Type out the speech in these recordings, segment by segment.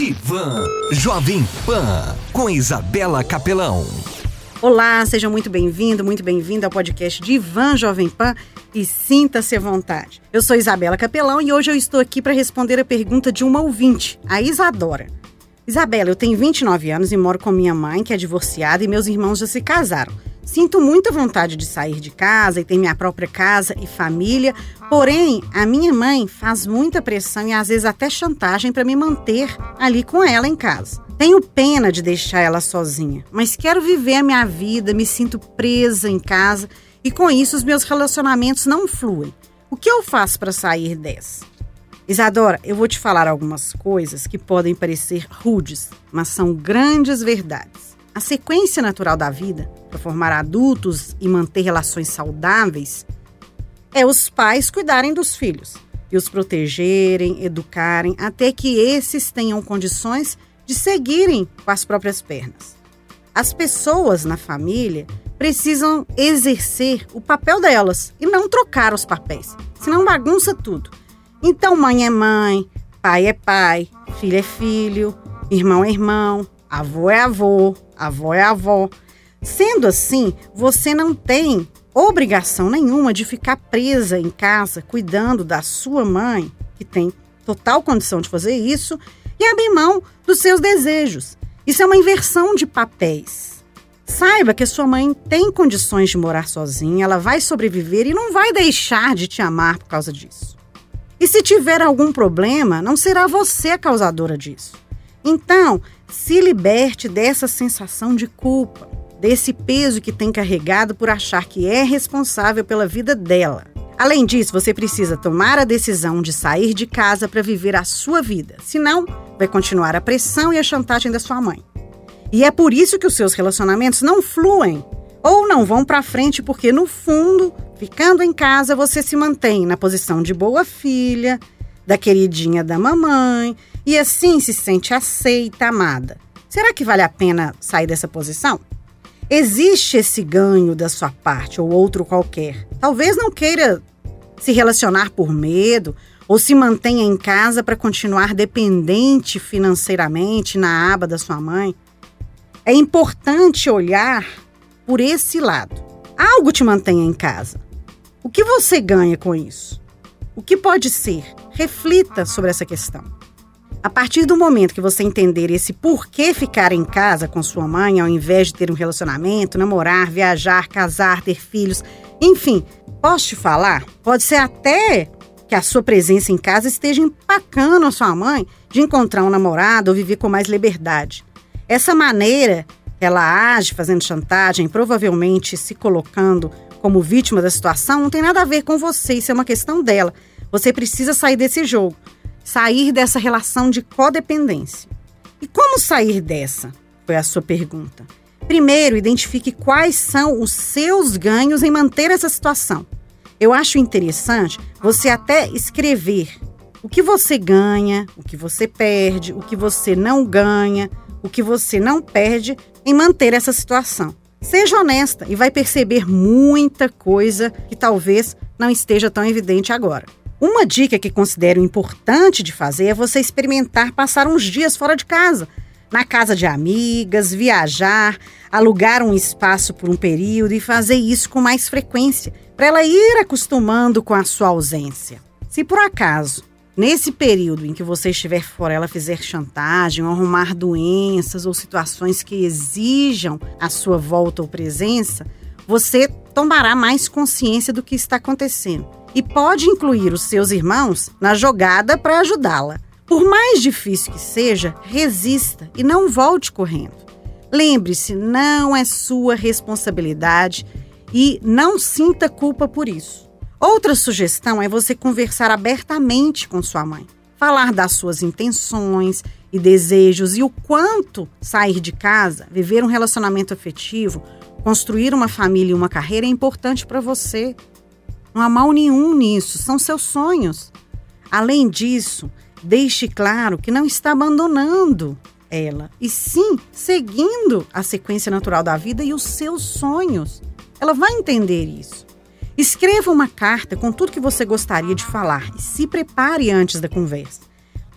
Divan Jovem Pan com Isabela Capelão. Olá, seja muito bem-vindo, muito bem-vinda ao podcast Divan Jovem Pan e sinta-se à vontade. Eu sou Isabela Capelão e hoje eu estou aqui para responder a pergunta de uma ouvinte, a Isadora. Isabela, eu tenho 29 anos e moro com minha mãe, que é divorciada, e meus irmãos já se casaram. Sinto muita vontade de sair de casa e ter minha própria casa e família, porém, a minha mãe faz muita pressão e às vezes até chantagem para me manter ali com ela em casa. Tenho pena de deixar ela sozinha, mas quero viver a minha vida, me sinto presa em casa e com isso os meus relacionamentos não fluem. O que eu faço para sair dessa? Isadora, eu vou te falar algumas coisas que podem parecer rudes, mas são grandes verdades. A sequência natural da vida, para formar adultos e manter relações saudáveis, é os pais cuidarem dos filhos e os protegerem, educarem, até que esses tenham condições de seguirem com as próprias pernas. As pessoas na família precisam exercer o papel delas e não trocar os papéis, senão bagunça tudo. Então, mãe é mãe, pai é pai, filho é filho, irmão é irmão, avô é avô, avó é avó. Sendo assim, você não tem obrigação nenhuma de ficar presa em casa cuidando da sua mãe, que tem total condição de fazer isso, e abrir mão dos seus desejos. Isso é uma inversão de papéis. Saiba que sua mãe tem condições de morar sozinha, ela vai sobreviver e não vai deixar de te amar por causa disso. E se tiver algum problema, não será você a causadora disso. Então, se liberte dessa sensação de culpa, desse peso que tem carregado por achar que é responsável pela vida dela. Além disso, você precisa tomar a decisão de sair de casa para viver a sua vida. Senão, vai continuar a pressão e a chantagem da sua mãe. E é por isso que os seus relacionamentos não fluem ou não vão para frente porque no fundo Ficando em casa, você se mantém na posição de boa filha, da queridinha da mamãe, e assim se sente aceita, amada. Será que vale a pena sair dessa posição? Existe esse ganho da sua parte ou outro qualquer. Talvez não queira se relacionar por medo ou se mantenha em casa para continuar dependente financeiramente na aba da sua mãe. É importante olhar por esse lado. Algo te mantenha em casa. O que você ganha com isso? O que pode ser? Reflita sobre essa questão. A partir do momento que você entender esse porquê ficar em casa com sua mãe ao invés de ter um relacionamento, namorar, viajar, casar, ter filhos, enfim, posso te falar? Pode ser até que a sua presença em casa esteja empacando a sua mãe de encontrar um namorado ou viver com mais liberdade. Essa maneira ela age fazendo chantagem, provavelmente se colocando como vítima da situação não tem nada a ver com você, isso é uma questão dela. Você precisa sair desse jogo, sair dessa relação de codependência. E como sair dessa? Foi a sua pergunta. Primeiro, identifique quais são os seus ganhos em manter essa situação. Eu acho interessante você até escrever o que você ganha, o que você perde, o que você não ganha, o que você não perde em manter essa situação. Seja honesta e vai perceber muita coisa que talvez não esteja tão evidente agora. Uma dica que considero importante de fazer é você experimentar passar uns dias fora de casa, na casa de amigas, viajar, alugar um espaço por um período e fazer isso com mais frequência, para ela ir acostumando com a sua ausência. Se por acaso Nesse período em que você estiver fora, ela fizer chantagem, ou arrumar doenças ou situações que exijam a sua volta ou presença, você tomará mais consciência do que está acontecendo e pode incluir os seus irmãos na jogada para ajudá-la. Por mais difícil que seja, resista e não volte correndo. Lembre-se, não é sua responsabilidade e não sinta culpa por isso. Outra sugestão é você conversar abertamente com sua mãe, falar das suas intenções e desejos e o quanto sair de casa, viver um relacionamento afetivo, construir uma família e uma carreira é importante para você. Não há mal nenhum nisso, são seus sonhos. Além disso, deixe claro que não está abandonando ela, e sim seguindo a sequência natural da vida e os seus sonhos. Ela vai entender isso. Escreva uma carta com tudo que você gostaria de falar e se prepare antes da conversa.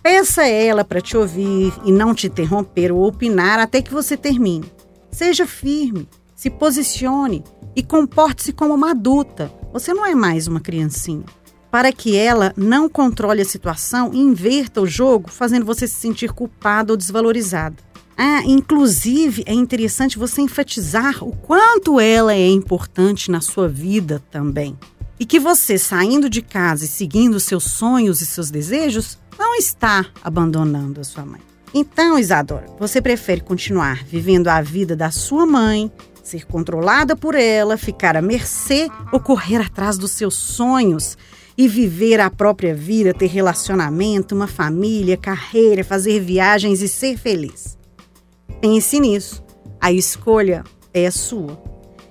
Peça a ela para te ouvir e não te interromper ou opinar até que você termine. Seja firme, se posicione e comporte-se como uma adulta. Você não é mais uma criancinha. Para que ela não controle a situação e inverta o jogo, fazendo você se sentir culpada ou desvalorizada. Ah, inclusive, é interessante você enfatizar o quanto ela é importante na sua vida também. E que você, saindo de casa e seguindo seus sonhos e seus desejos, não está abandonando a sua mãe. Então, Isadora, você prefere continuar vivendo a vida da sua mãe, ser controlada por ela, ficar à mercê ou correr atrás dos seus sonhos e viver a própria vida, ter relacionamento, uma família, carreira, fazer viagens e ser feliz? Pense nisso. A escolha é sua.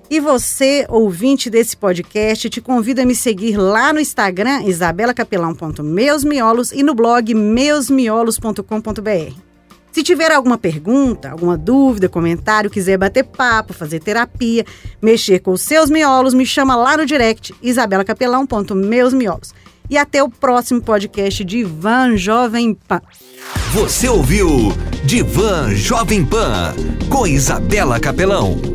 E você, ouvinte desse podcast, te convido a me seguir lá no Instagram, isabelacapelão.meusmiolos e no blog meusmiolos.com.br. Se tiver alguma pergunta, alguma dúvida, comentário, quiser bater papo, fazer terapia, mexer com os seus miolos, me chama lá no direct, isabelacapelão.meusmiolos. E até o próximo podcast de Van Jovem Pan. Você ouviu Divan Jovem Pan com Isabela Capelão.